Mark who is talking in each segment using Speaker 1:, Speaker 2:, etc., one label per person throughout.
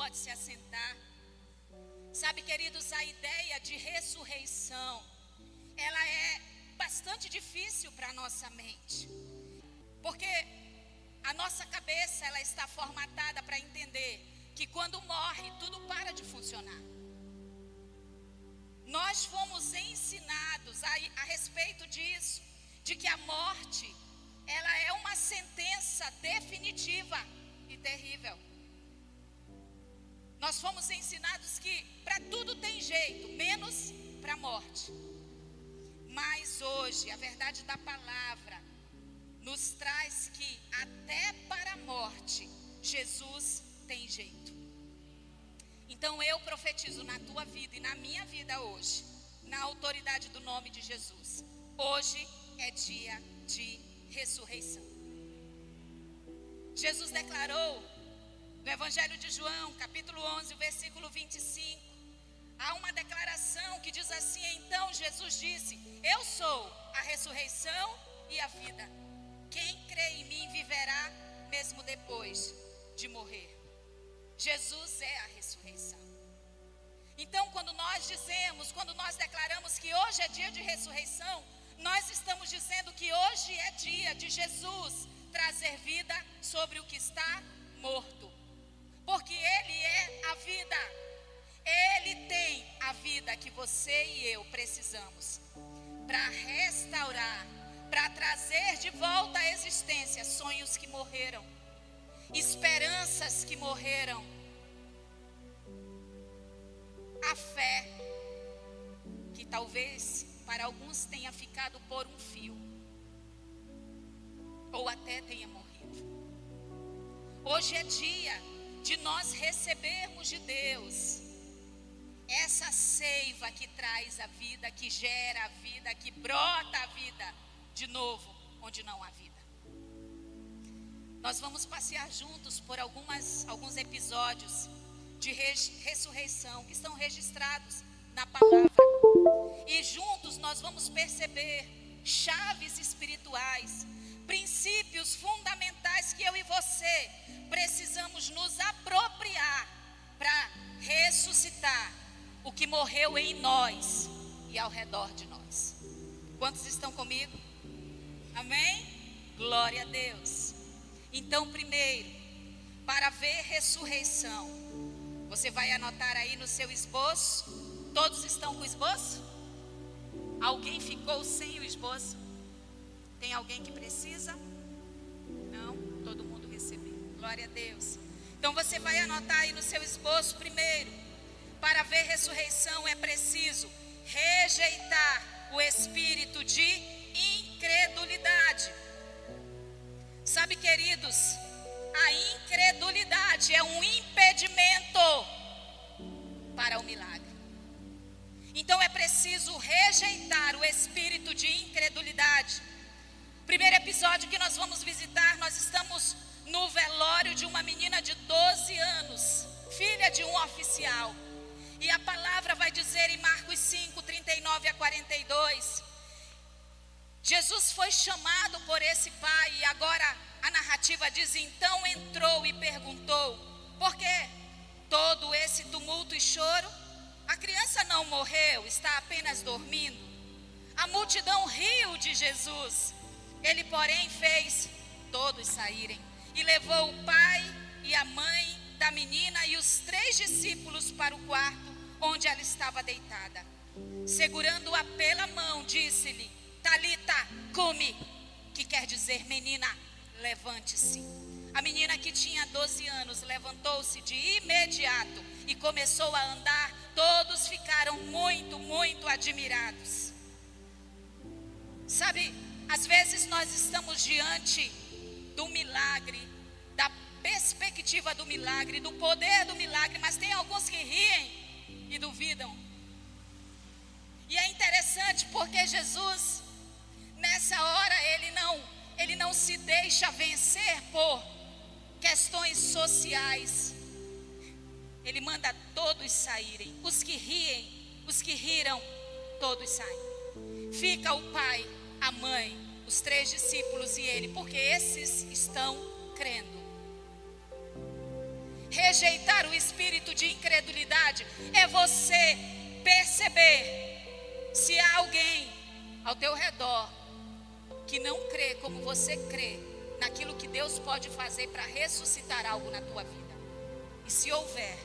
Speaker 1: Pode se assentar. Sabe, queridos, a ideia de ressurreição, ela é bastante difícil para a nossa mente. Porque a nossa cabeça, ela está formatada para entender que quando morre, tudo para de funcionar. Nós fomos ensinados a, a respeito disso, de que a morte, ela é uma sentença definitiva e terrível. Nós fomos ensinados que para tudo tem jeito, menos para a morte. Mas hoje, a verdade da palavra nos traz que até para a morte, Jesus tem jeito. Então eu profetizo na tua vida e na minha vida hoje, na autoridade do nome de Jesus. Hoje é dia de ressurreição. Jesus declarou no Evangelho de João, capítulo 11, versículo 25, há uma declaração que diz assim: Então Jesus disse: Eu sou a ressurreição e a vida. Quem crê em mim viverá mesmo depois de morrer. Jesus é a ressurreição. Então, quando nós dizemos, quando nós declaramos que hoje é dia de ressurreição, nós estamos dizendo que hoje é dia de Jesus trazer vida sobre o que está morto porque Ele é a vida. Ele tem a vida que você e eu precisamos para restaurar, para trazer de volta à existência sonhos que morreram, esperanças que morreram, a fé que talvez para alguns tenha ficado por um fio, ou até tenha morrido. Hoje é dia de nós recebermos de Deus essa seiva que traz a vida, que gera a vida, que brota a vida de novo onde não há vida. Nós vamos passear juntos por algumas, alguns episódios de res, ressurreição que estão registrados na palavra. E juntos nós vamos perceber chaves espirituais princípios fundamentais que eu e você precisamos nos apropriar para ressuscitar o que morreu em nós e ao redor de nós. Quantos estão comigo? Amém? Glória a Deus. Então, primeiro, para ver ressurreição, você vai anotar aí no seu esboço. Todos estão com o esboço? Alguém ficou sem o esboço? Tem alguém que precisa? Não, todo mundo recebeu. Glória a Deus. Então você vai anotar aí no seu esboço primeiro. Para ver ressurreição é preciso rejeitar o espírito de incredulidade. Sabe, queridos, a incredulidade é um impedimento para o milagre. Então é preciso rejeitar o espírito de incredulidade Primeiro episódio que nós vamos visitar, nós estamos no velório de uma menina de 12 anos, filha de um oficial. E a palavra vai dizer em Marcos 5, 39 a 42. Jesus foi chamado por esse pai, e agora a narrativa diz: então entrou e perguntou: por que todo esse tumulto e choro? A criança não morreu, está apenas dormindo. A multidão riu de Jesus. Ele, porém, fez todos saírem e levou o pai e a mãe da menina e os três discípulos para o quarto onde ela estava deitada. Segurando-a pela mão, disse-lhe: Talita, come, que quer dizer menina, levante-se. A menina que tinha 12 anos levantou-se de imediato e começou a andar. Todos ficaram muito, muito admirados. Sabe, às vezes nós estamos diante do milagre, da perspectiva do milagre, do poder do milagre, mas tem alguns que riem e duvidam. E é interessante porque Jesus, nessa hora, ele não, ele não se deixa vencer por questões sociais. Ele manda todos saírem. Os que riem, os que riram, todos saem. Fica o pai a mãe, os três discípulos e ele, porque esses estão crendo. Rejeitar o espírito de incredulidade é você perceber se há alguém ao teu redor que não crê como você crê naquilo que Deus pode fazer para ressuscitar algo na tua vida. E se houver,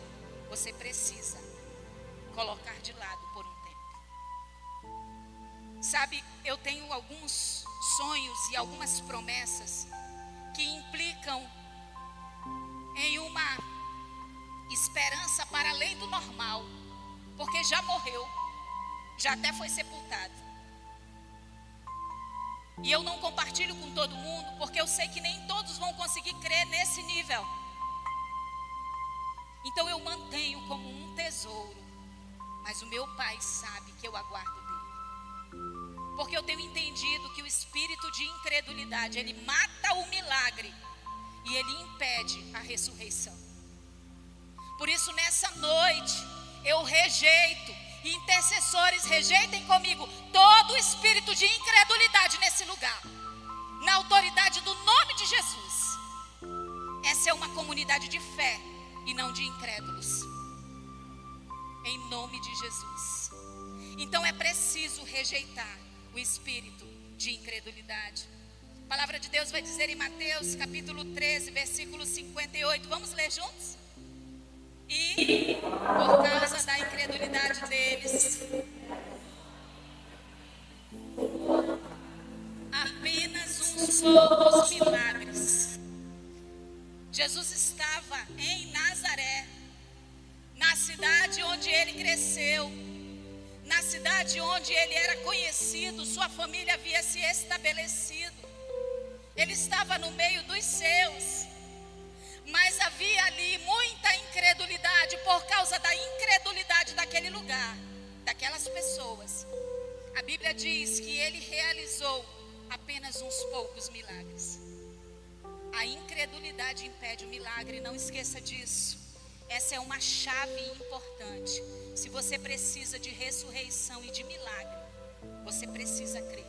Speaker 1: você precisa colocar de lado. Sabe, eu tenho alguns sonhos e algumas promessas que implicam em uma esperança para além do normal, porque já morreu, já até foi sepultado. E eu não compartilho com todo mundo, porque eu sei que nem todos vão conseguir crer nesse nível. Então eu mantenho como um tesouro, mas o meu pai sabe que eu aguardo. Porque eu tenho entendido que o espírito de incredulidade, ele mata o milagre e ele impede a ressurreição. Por isso, nessa noite, eu rejeito, intercessores rejeitem comigo todo espírito de incredulidade nesse lugar, na autoridade do nome de Jesus. Essa é uma comunidade de fé e não de incrédulos, em nome de Jesus. Então é preciso rejeitar o espírito de incredulidade. A palavra de Deus vai dizer em Mateus capítulo 13, versículo 58. Vamos ler juntos? E por causa da incredulidade deles, apenas uns poucos milagres. Jesus estava em Nazaré, na cidade onde ele cresceu, na cidade onde ele era conhecido, sua família havia se estabelecido. Ele estava no meio dos seus. Mas havia ali muita incredulidade por causa da incredulidade daquele lugar, daquelas pessoas. A Bíblia diz que ele realizou apenas uns poucos milagres. A incredulidade impede o milagre, não esqueça disso. Essa é uma chave importante. Se você precisa de ressurreição e de milagre, você precisa crer.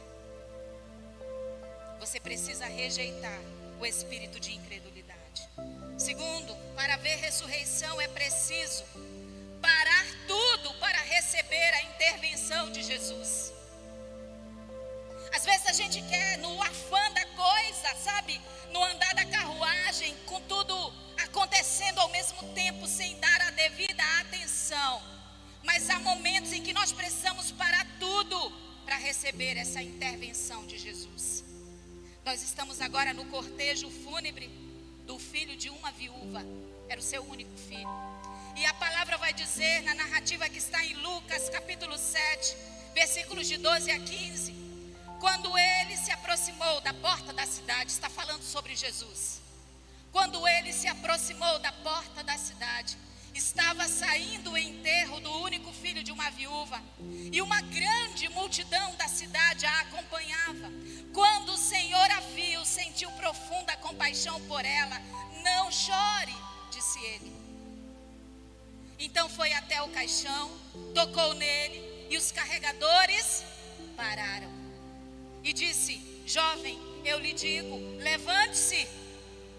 Speaker 1: Você precisa rejeitar o espírito de incredulidade. Segundo, para ver ressurreição é preciso parar tudo para receber a intervenção de Jesus. Às vezes a gente quer, no afã da coisa, sabe? No andar da carruagem, com tudo acontecendo ao mesmo tempo, sem dar a devida atenção. Mas há momentos em que nós precisamos parar tudo para receber essa intervenção de Jesus. Nós estamos agora no cortejo fúnebre do filho de uma viúva, era o seu único filho. E a palavra vai dizer na narrativa que está em Lucas, capítulo 7, versículos de 12 a 15, quando ele se aproximou da porta da cidade, está falando sobre Jesus. Quando ele se aproximou da porta da cidade, estava saindo o enterro do único filho de uma viúva, e uma grande multidão da cidade a acompanhava. Quando o Senhor a viu, sentiu profunda compaixão por ela. Não chore, disse ele. Então foi até o caixão, tocou nele, e os carregadores pararam. E disse: Jovem, eu lhe digo, levante-se.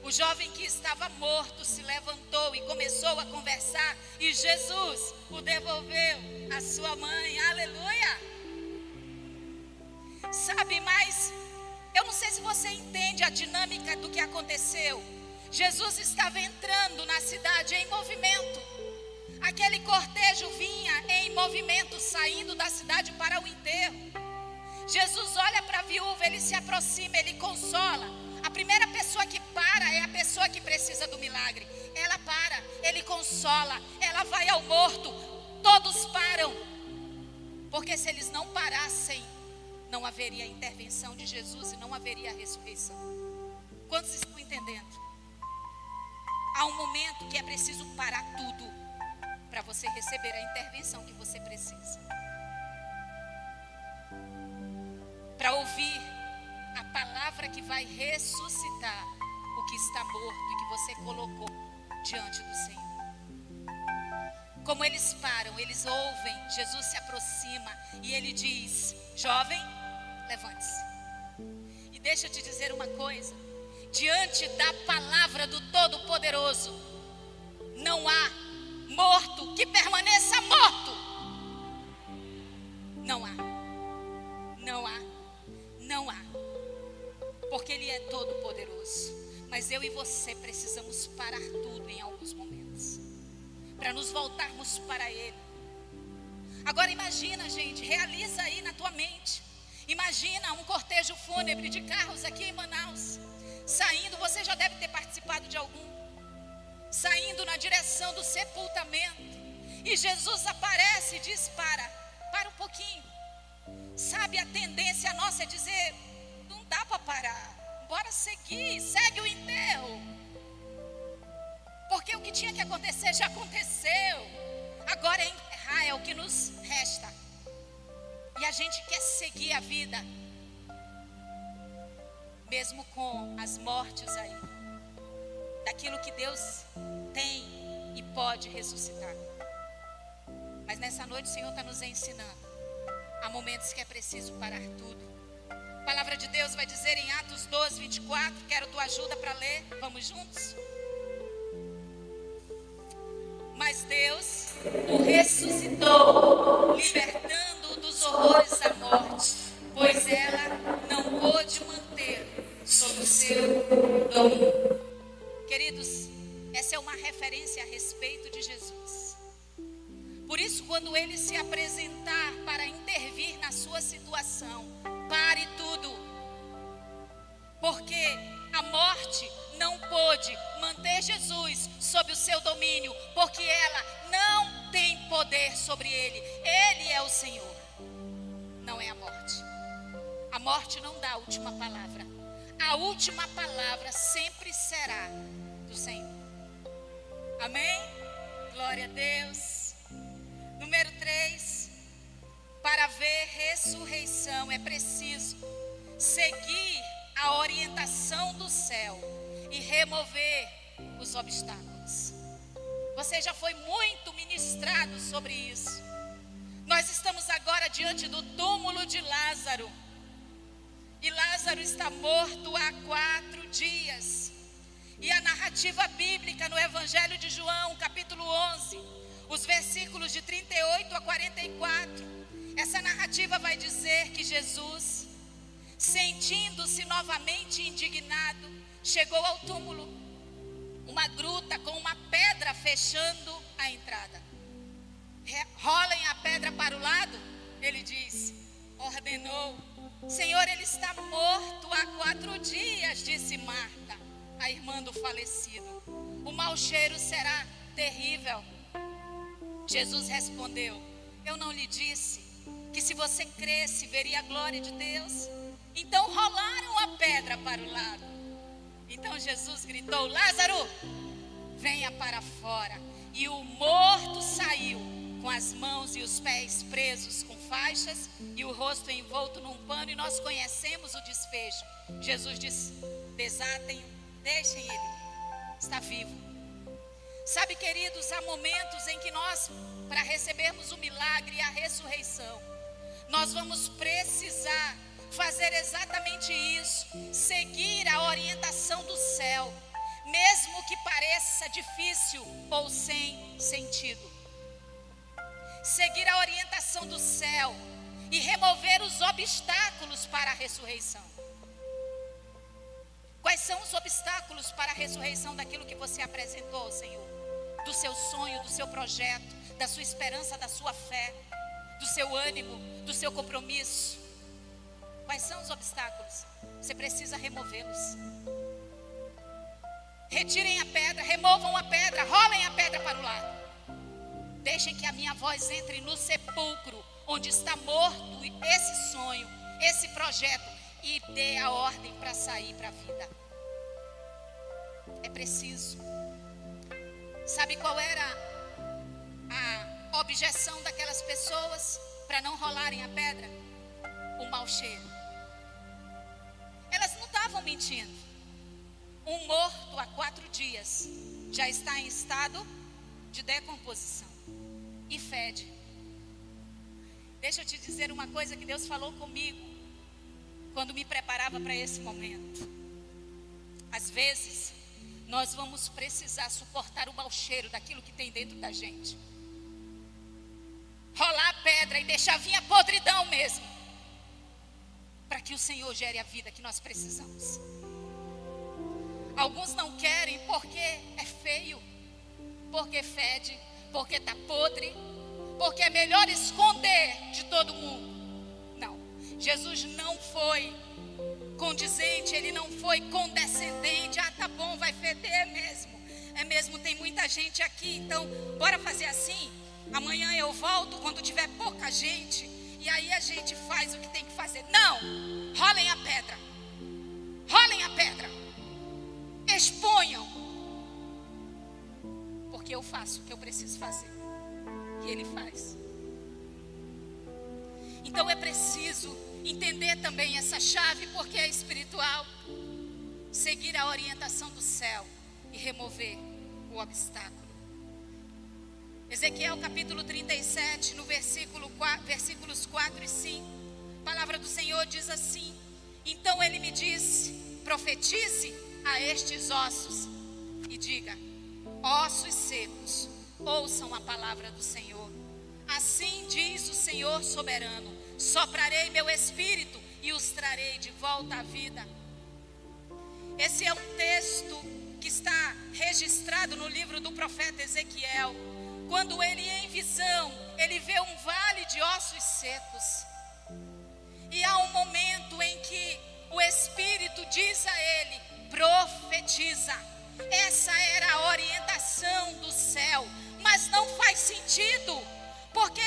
Speaker 1: O jovem que estava morto se levantou e começou a conversar, e Jesus o devolveu à sua mãe. Aleluia! Sabe, mas eu não sei se você entende a dinâmica do que aconteceu. Jesus estava entrando na cidade em movimento. Aquele cortejo vinha em movimento, saindo da cidade para o enterro. Jesus olha para a viúva, ele se aproxima, ele consola. A primeira pessoa que para é a pessoa que precisa do milagre. Ela para, ele consola, ela vai ao morto. Todos param. Porque se eles não parassem, não haveria intervenção de Jesus e não haveria ressurreição. Quantos estão entendendo? Há um momento que é preciso parar tudo para você receber a intervenção que você precisa. Para ouvir a palavra que vai ressuscitar o que está morto e que você colocou diante do Senhor. Como eles param, eles ouvem, Jesus se aproxima e ele diz: Jovem, levante-se. E deixa eu te dizer uma coisa: diante da palavra do Todo-Poderoso, Não há morto que permaneça você precisamos parar tudo em alguns momentos. Para nos voltarmos para Ele. Agora imagina, gente, realiza aí na tua mente. Imagina um cortejo fúnebre de carros aqui em Manaus. Saindo, você já deve ter participado de algum. Saindo na direção do sepultamento. E Jesus aparece e diz: Para, para um pouquinho. Sabe, a tendência nossa é dizer: Não dá para parar. Bora seguir, segue o enterro. Porque o que tinha que acontecer já aconteceu. Agora é enterrar, é o que nos resta. E a gente quer seguir a vida, mesmo com as mortes aí, daquilo que Deus tem e pode ressuscitar. Mas nessa noite o Senhor está nos ensinando. Há momentos que é preciso parar tudo. Palavra de Deus vai dizer em Atos 12, 24. Quero tua ajuda para ler. Vamos juntos? Mas Deus o ressuscitou, libertando-o dos horrores da morte, pois ela não pôde manter sob o seu domínio. Queridos, essa é uma referência a respeito de Jesus. Por isso, quando ele se apresentar para intervir na sua situação. Porque a morte não pôde manter Jesus sob o seu domínio, porque ela não tem poder sobre ele. Ele é o Senhor, não é a morte. A morte não dá a última palavra. A última palavra sempre será do Senhor. Amém? Glória a Deus. Número 3. Para ver ressurreição é preciso seguir a orientação do céu e remover os obstáculos. Você já foi muito ministrado sobre isso. Nós estamos agora diante do túmulo de Lázaro. E Lázaro está morto há quatro dias. E a narrativa bíblica no Evangelho de João, capítulo 11, os versículos de 38 a 44, essa narrativa vai dizer que Jesus, sentindo-se novamente indignado, chegou ao túmulo, uma gruta com uma pedra fechando a entrada. Rolem a pedra para o lado, ele disse, ordenou. Senhor, ele está morto há quatro dias, disse Marta, a irmã do falecido. O mau cheiro será terrível. Jesus respondeu: Eu não lhe disse que se você cresce, veria a glória de Deus? Então rolaram a pedra para o lado. Então Jesus gritou: Lázaro, venha para fora. E o morto saiu, com as mãos e os pés presos com faixas e o rosto envolto num pano, e nós conhecemos o desfecho. Jesus disse: desatem, deixem ele, está vivo. Sabe, queridos, há momentos em que nós, para recebermos o milagre e a ressurreição, nós vamos precisar fazer exatamente isso, seguir a orientação do céu, mesmo que pareça difícil ou sem sentido. Seguir a orientação do céu e remover os obstáculos para a ressurreição. Quais são os obstáculos para a ressurreição daquilo que você apresentou, Senhor? Do seu sonho, do seu projeto, da sua esperança, da sua fé, do seu ânimo, do seu compromisso. Quais são os obstáculos? Você precisa removê-los. Retirem a pedra, removam a pedra, rolem a pedra para o lado. Deixem que a minha voz entre no sepulcro, onde está morto esse sonho, esse projeto, e dê a ordem para sair para a vida. É preciso. Sabe qual era a objeção daquelas pessoas para não rolarem a pedra? O mau cheiro. Estavam mentindo. Um morto há quatro dias já está em estado de decomposição e fede. Deixa eu te dizer uma coisa que Deus falou comigo quando me preparava para esse momento. Às vezes, nós vamos precisar suportar o mau cheiro daquilo que tem dentro da gente. Rolar a pedra e deixar vir a podridão mesmo. Para que o Senhor gere a vida que nós precisamos. Alguns não querem porque é feio, porque fede, porque está podre, porque é melhor esconder de todo mundo. Não, Jesus não foi condizente, ele não foi condescendente. Ah, tá bom, vai feder mesmo. É mesmo, tem muita gente aqui, então bora fazer assim. Amanhã eu volto quando tiver pouca gente. E aí a gente faz o que tem que fazer. Não! Rolem a pedra. Rolem a pedra. Exponham. Porque eu faço o que eu preciso fazer. E ele faz. Então é preciso entender também essa chave, porque é espiritual. Seguir a orientação do céu e remover o obstáculo. Ezequiel capítulo 37, no versículo 4, versículos 4 e 5. A palavra do Senhor diz assim: Então ele me disse: profetize a estes ossos e diga: ossos secos, ouçam a palavra do Senhor. Assim diz o Senhor soberano: soprarei meu espírito e os trarei de volta à vida. Esse é um texto que está registrado no livro do profeta Ezequiel. Quando ele, em visão, ele vê um vale de ossos secos. E há um momento em que o Espírito diz a ele: profetiza. Essa era a orientação do céu, mas não faz sentido, porque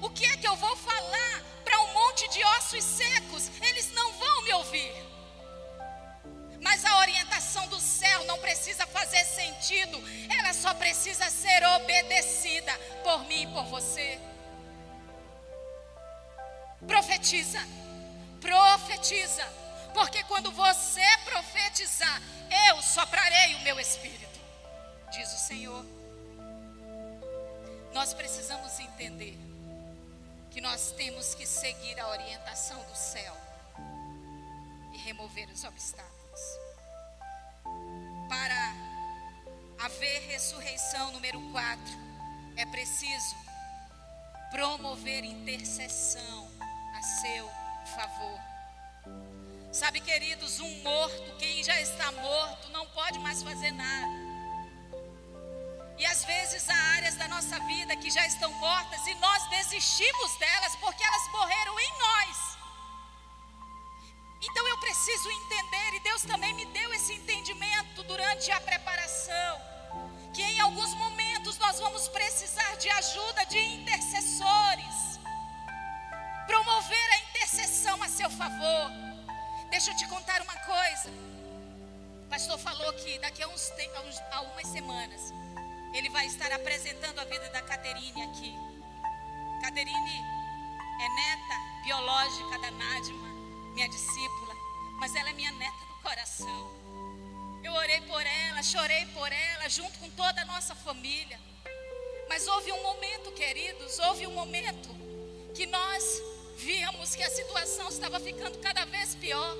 Speaker 1: o que é que eu vou falar para um monte de ossos secos? Eles não vão me ouvir. Mas a orientação do céu não precisa fazer sentido, ela só precisa ser obedecida por mim e por você. Profetiza, profetiza, porque quando você profetizar, eu soprarei o meu espírito, diz o Senhor. Nós precisamos entender que nós temos que seguir a orientação do céu e remover os obstáculos. Para haver ressurreição, número 4, é preciso promover intercessão a seu favor. Sabe, queridos, um morto, quem já está morto, não pode mais fazer nada. E às vezes há áreas da nossa vida que já estão mortas e nós desistimos delas porque elas morreram em nós. Então eu preciso entender, e Deus também me deu esse entendimento durante a preparação, que em alguns momentos nós vamos precisar de ajuda de intercessores, promover a intercessão a seu favor. Deixa eu te contar uma coisa. O pastor falou que daqui a, uns, umas semanas ele vai estar apresentando a vida da Caterine aqui. Caterine é neta biológica da Nádima, minha discípula, mas ela é minha neta do coração. Eu orei por ela, chorei por ela, junto com toda a nossa família. Mas houve um momento, queridos, houve um momento que nós víamos que a situação estava ficando cada vez pior.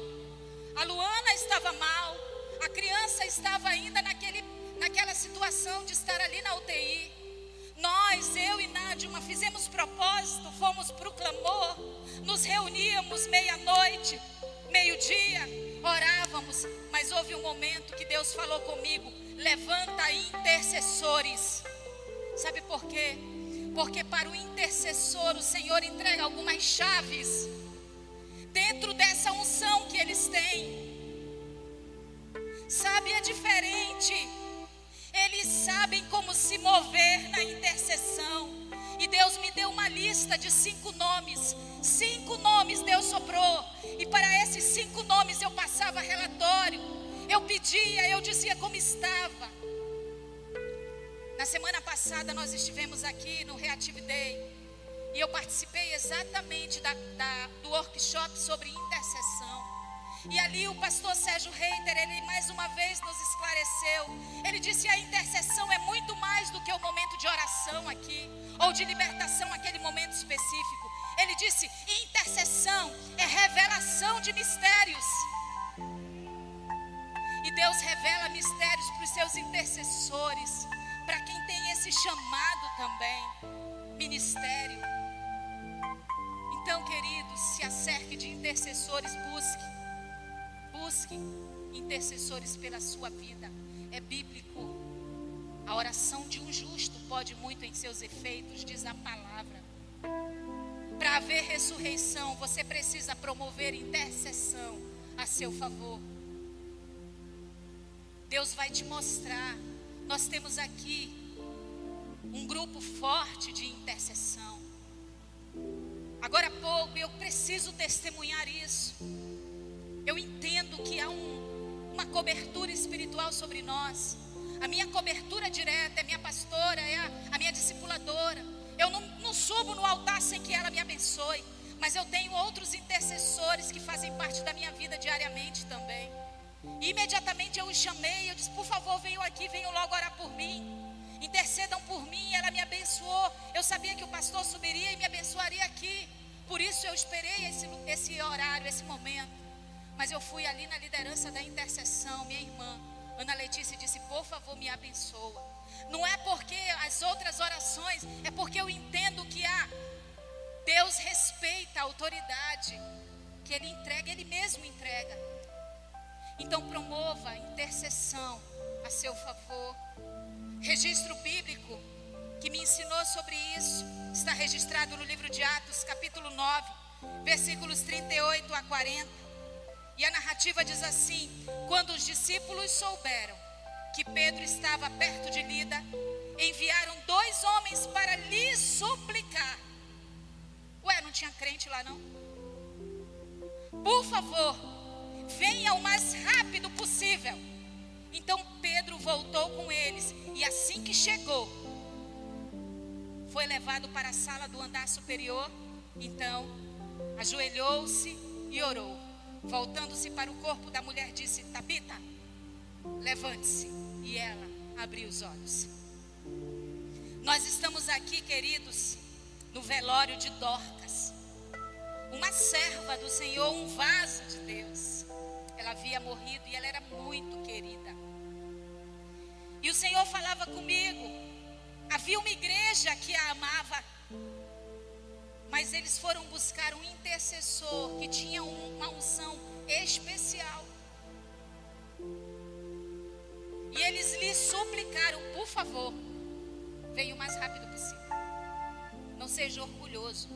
Speaker 1: A Luana estava mal, a criança estava ainda naquele naquela situação de estar ali na UTI. Nós, eu e Nádia, fizemos propósito, fomos para o clamor, nos reuníamos meia-noite, meio-dia, orávamos, mas houve um momento que Deus falou comigo: levanta intercessores. Sabe por quê? Porque para o intercessor o Senhor entrega algumas chaves dentro dessa unção que eles têm. Sabe, é diferente sabem como se mover na intercessão. E Deus me deu uma lista de cinco nomes. Cinco nomes Deus soprou. E para esses cinco nomes eu passava relatório. Eu pedia, eu dizia como estava. Na semana passada nós estivemos aqui no Reactive Day. E eu participei exatamente da, da, do workshop sobre intercessão. E ali o pastor Sérgio Reiter, ele mais uma vez nos esclareceu. Ele disse: a intercessão é muito mais do que o momento de oração aqui, ou de libertação, aquele momento específico. Ele disse: intercessão é revelação de mistérios. E Deus revela mistérios para os seus intercessores, para quem tem esse chamado também, ministério. Então, queridos, se acerque de intercessores, busque, busque intercessores pela sua vida. É bíblico. A oração de um justo pode muito em seus efeitos, diz a palavra. Para haver ressurreição, você precisa promover intercessão a seu favor. Deus vai te mostrar. Nós temos aqui um grupo forte de intercessão. Agora há pouco eu preciso testemunhar isso. Eu entendo que há um, uma cobertura espiritual sobre nós. A minha cobertura direta é minha pastora, é a, a minha discipuladora. Eu não, não subo no altar sem que ela me abençoe. Mas eu tenho outros intercessores que fazem parte da minha vida diariamente também. E imediatamente eu os chamei, eu disse, por favor, venham aqui, venham logo orar por mim. Intercedam por mim, ela me abençoou. Eu sabia que o pastor subiria e me abençoaria aqui. Por isso eu esperei esse, esse horário, esse momento. Mas eu fui ali na liderança da intercessão, minha irmã. Ana Letícia disse: Por favor, me abençoa. Não é porque as outras orações, é porque eu entendo que há. Deus respeita a autoridade que Ele entrega, Ele mesmo entrega. Então promova intercessão a seu favor. Registro bíblico que me ensinou sobre isso está registrado no livro de Atos, capítulo 9, versículos 38 a 40. E a narrativa diz assim: Quando os discípulos souberam que Pedro estava perto de Lida, enviaram dois homens para lhe suplicar. Ué, não tinha crente lá não? Por favor, venha o mais rápido possível. Então Pedro voltou com eles e assim que chegou, foi levado para a sala do andar superior. Então, ajoelhou-se e orou. Voltando-se para o corpo da mulher, disse: Tabita, levante-se. E ela abriu os olhos. Nós estamos aqui, queridos, no velório de Dorcas, uma serva do Senhor, um vaso de Deus. Ela havia morrido e ela era muito querida. E o Senhor falava comigo. Havia uma igreja que a amava, mas eles foram buscar um intercessor que tinha uma unção especial. E eles lhe suplicaram, por favor, venha o mais rápido possível. Não seja orgulhoso.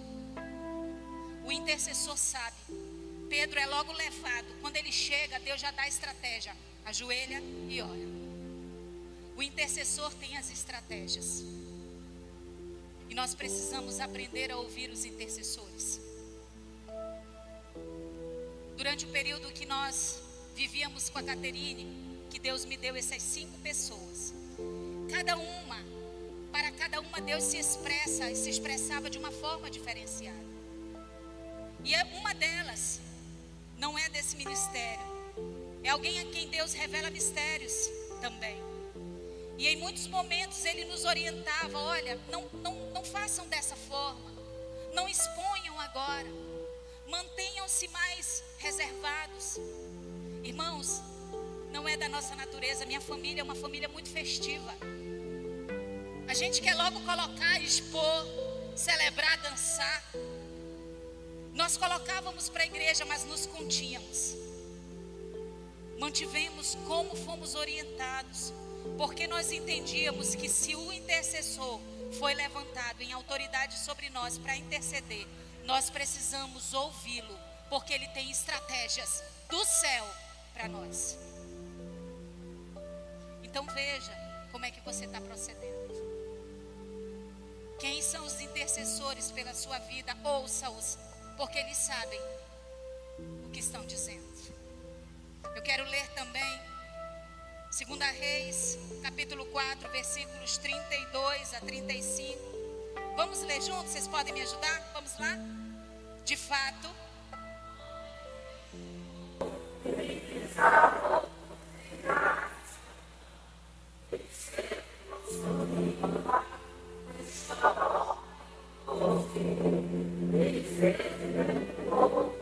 Speaker 1: O intercessor sabe. Pedro é logo levado. Quando ele chega, Deus já dá a estratégia. Ajoelha e ora. O intercessor tem as estratégias. Nós precisamos aprender a ouvir os intercessores. Durante o período que nós vivíamos com a Caterine, que Deus me deu essas cinco pessoas. Cada uma, para cada uma Deus se expressa e se expressava de uma forma diferenciada. E é uma delas não é desse ministério. É alguém a quem Deus revela mistérios também. E em muitos momentos ele nos orientava: olha, não, não, não façam dessa forma, não exponham agora, mantenham-se mais reservados. Irmãos, não é da nossa natureza, minha família é uma família muito festiva. A gente quer logo colocar, expor, celebrar, dançar. Nós colocávamos para a igreja, mas nos continhamos. Mantivemos como fomos orientados, porque nós entendíamos que se o intercessor foi levantado em autoridade sobre nós para interceder, nós precisamos ouvi-lo, porque ele tem estratégias do céu para nós. Então veja como é que você está procedendo. Quem são os intercessores pela sua vida? Ouça-os porque eles sabem o que estão dizendo. Eu quero ler também Segunda Reis, capítulo 4, versículos 32 a 35. Vamos ler juntos? Vocês podem me ajudar? Vamos lá? De fato. Oh,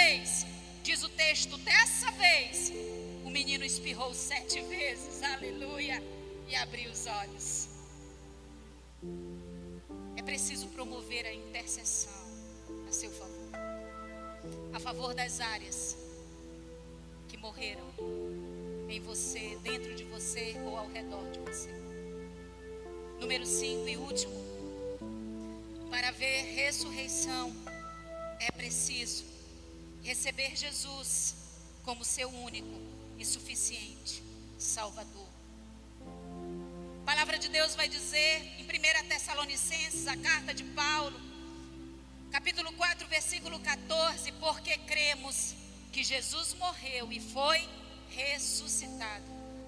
Speaker 1: vez, diz o texto, dessa vez, o menino espirrou sete vezes, aleluia, e abriu os olhos. É preciso promover a intercessão a seu favor, a favor das áreas que morreram em você, dentro de você ou ao redor de você. Número 5 e último. Para ver ressurreição, é preciso receber Jesus como seu único e suficiente Salvador. A palavra de Deus vai dizer em 1 Tessalonicenses, a carta de Paulo, capítulo 4, versículo 14: Porque cremos que Jesus morreu e foi ressuscitado.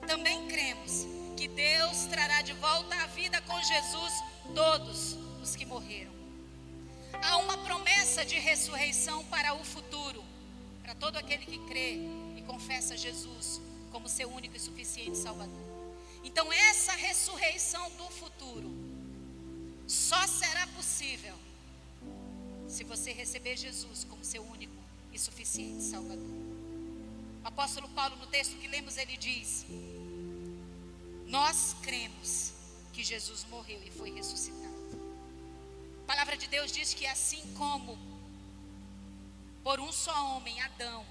Speaker 1: Também cremos que Deus trará de volta à vida com Jesus todos os que morreram. Há uma promessa de ressurreição para o futuro, para todo aquele que crê e confessa Jesus como seu único e suficiente Salvador. Então, essa ressurreição do futuro só será possível se você receber Jesus como seu único e suficiente Salvador. O apóstolo Paulo, no texto que lemos, ele diz: Nós cremos que Jesus morreu e foi ressuscitado. A palavra de Deus diz que assim como por um só homem, Adão,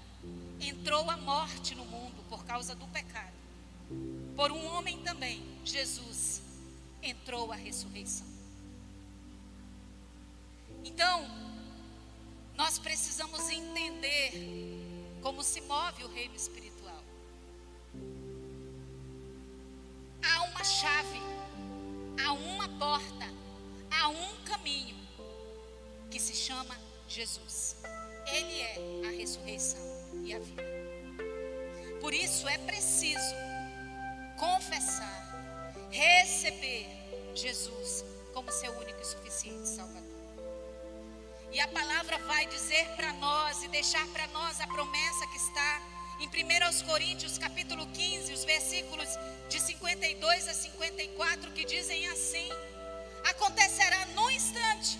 Speaker 1: entrou a morte no mundo por causa do pecado, por um homem também, Jesus, entrou a ressurreição. Então, nós precisamos entender como se move o reino espiritual. Há uma chave, há uma porta, há um caminho que se chama Jesus. Ele é a ressurreição e a vida. Por isso é preciso confessar, receber Jesus como seu único e suficiente Salvador. E a palavra vai dizer para nós e deixar para nós a promessa que está em 1 Coríntios capítulo 15, os versículos de 52 a 54, que dizem assim: Acontecerá num instante,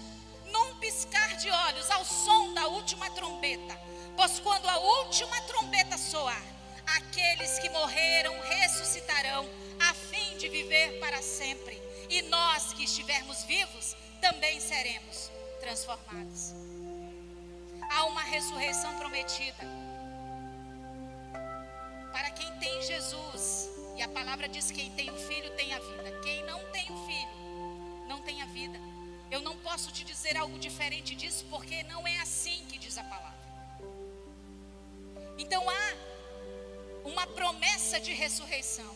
Speaker 1: piscar de olhos, ao som da última trombeta. Pois quando a última trombeta soar, aqueles que morreram ressuscitarão, a fim de viver para sempre. E nós que estivermos vivos, também seremos transformados. Há uma ressurreição prometida. Para quem tem Jesus, e a palavra diz: quem tem o filho tem a vida. Quem não tem o filho, não tem a vida. Eu não posso te dizer algo diferente disso, porque não é assim que diz a palavra. Então há uma promessa de ressurreição,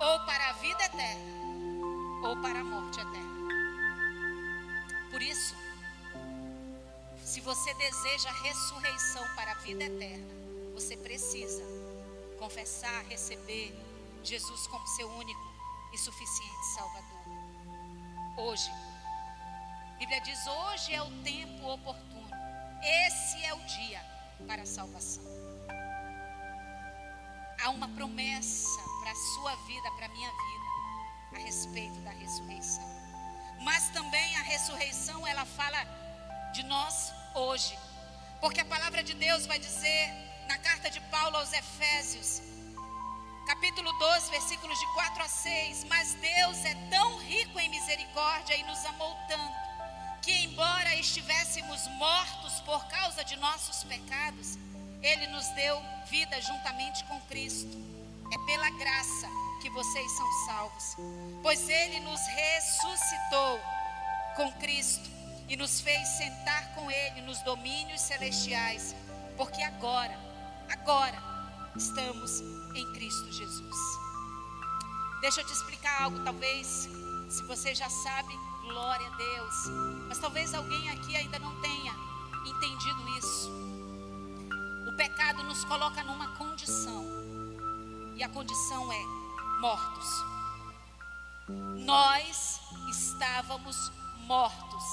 Speaker 1: ou para a vida eterna, ou para a morte eterna. Por isso, se você deseja ressurreição para a vida eterna, você precisa confessar, receber Jesus como seu único e suficiente Salvador. Hoje, a Bíblia diz: hoje é o tempo oportuno, esse é o dia para a salvação. Há uma promessa para a sua vida, para a minha vida, a respeito da ressurreição. Mas também a ressurreição, ela fala de nós hoje. Porque a palavra de Deus vai dizer na carta de Paulo aos Efésios, capítulo 12, versículos de 4 a 6: Mas Deus é tão rico em misericórdia e nos amou tanto, que embora estivéssemos mortos por causa de nossos pecados, Ele nos deu vida juntamente com Cristo. É pela graça que vocês são salvos, pois Ele nos ressuscitou com Cristo e nos fez sentar com Ele nos domínios celestiais, porque agora, agora, estamos em Cristo Jesus. Deixa eu te explicar algo, talvez, se você já sabe, glória a Deus, mas talvez alguém aqui ainda não tenha entendido isso. O pecado nos coloca numa condição, e a condição é mortos. Nós estávamos mortos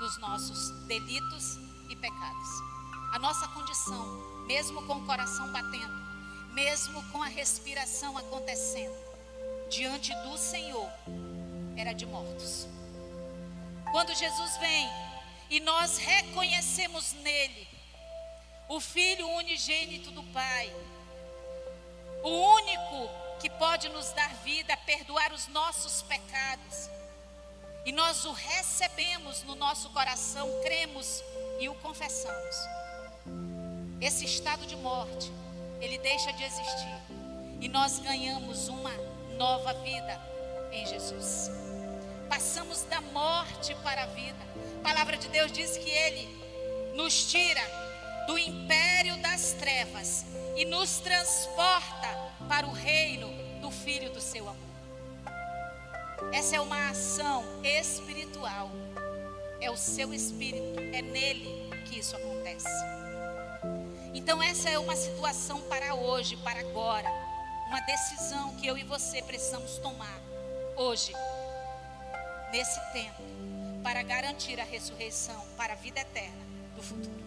Speaker 1: nos nossos delitos e pecados. A nossa condição, mesmo com o coração batendo, mesmo com a respiração acontecendo, diante do Senhor, era de mortos. Quando Jesus vem e nós reconhecemos nele o Filho unigênito do Pai, o único que pode nos dar vida, perdoar os nossos pecados, e nós o recebemos no nosso coração, cremos e o confessamos. Esse estado de morte, ele deixa de existir e nós ganhamos uma nova vida em Jesus. Passamos da morte para a vida. A palavra de Deus diz que ele nos tira do império das trevas e nos transporta para o reino do Filho do seu amor. Essa é uma ação espiritual. É o seu espírito, é nele que isso acontece. Então, essa é uma situação para hoje, para agora. Uma decisão que eu e você precisamos tomar hoje, nesse tempo, para garantir a ressurreição para a vida eterna do futuro.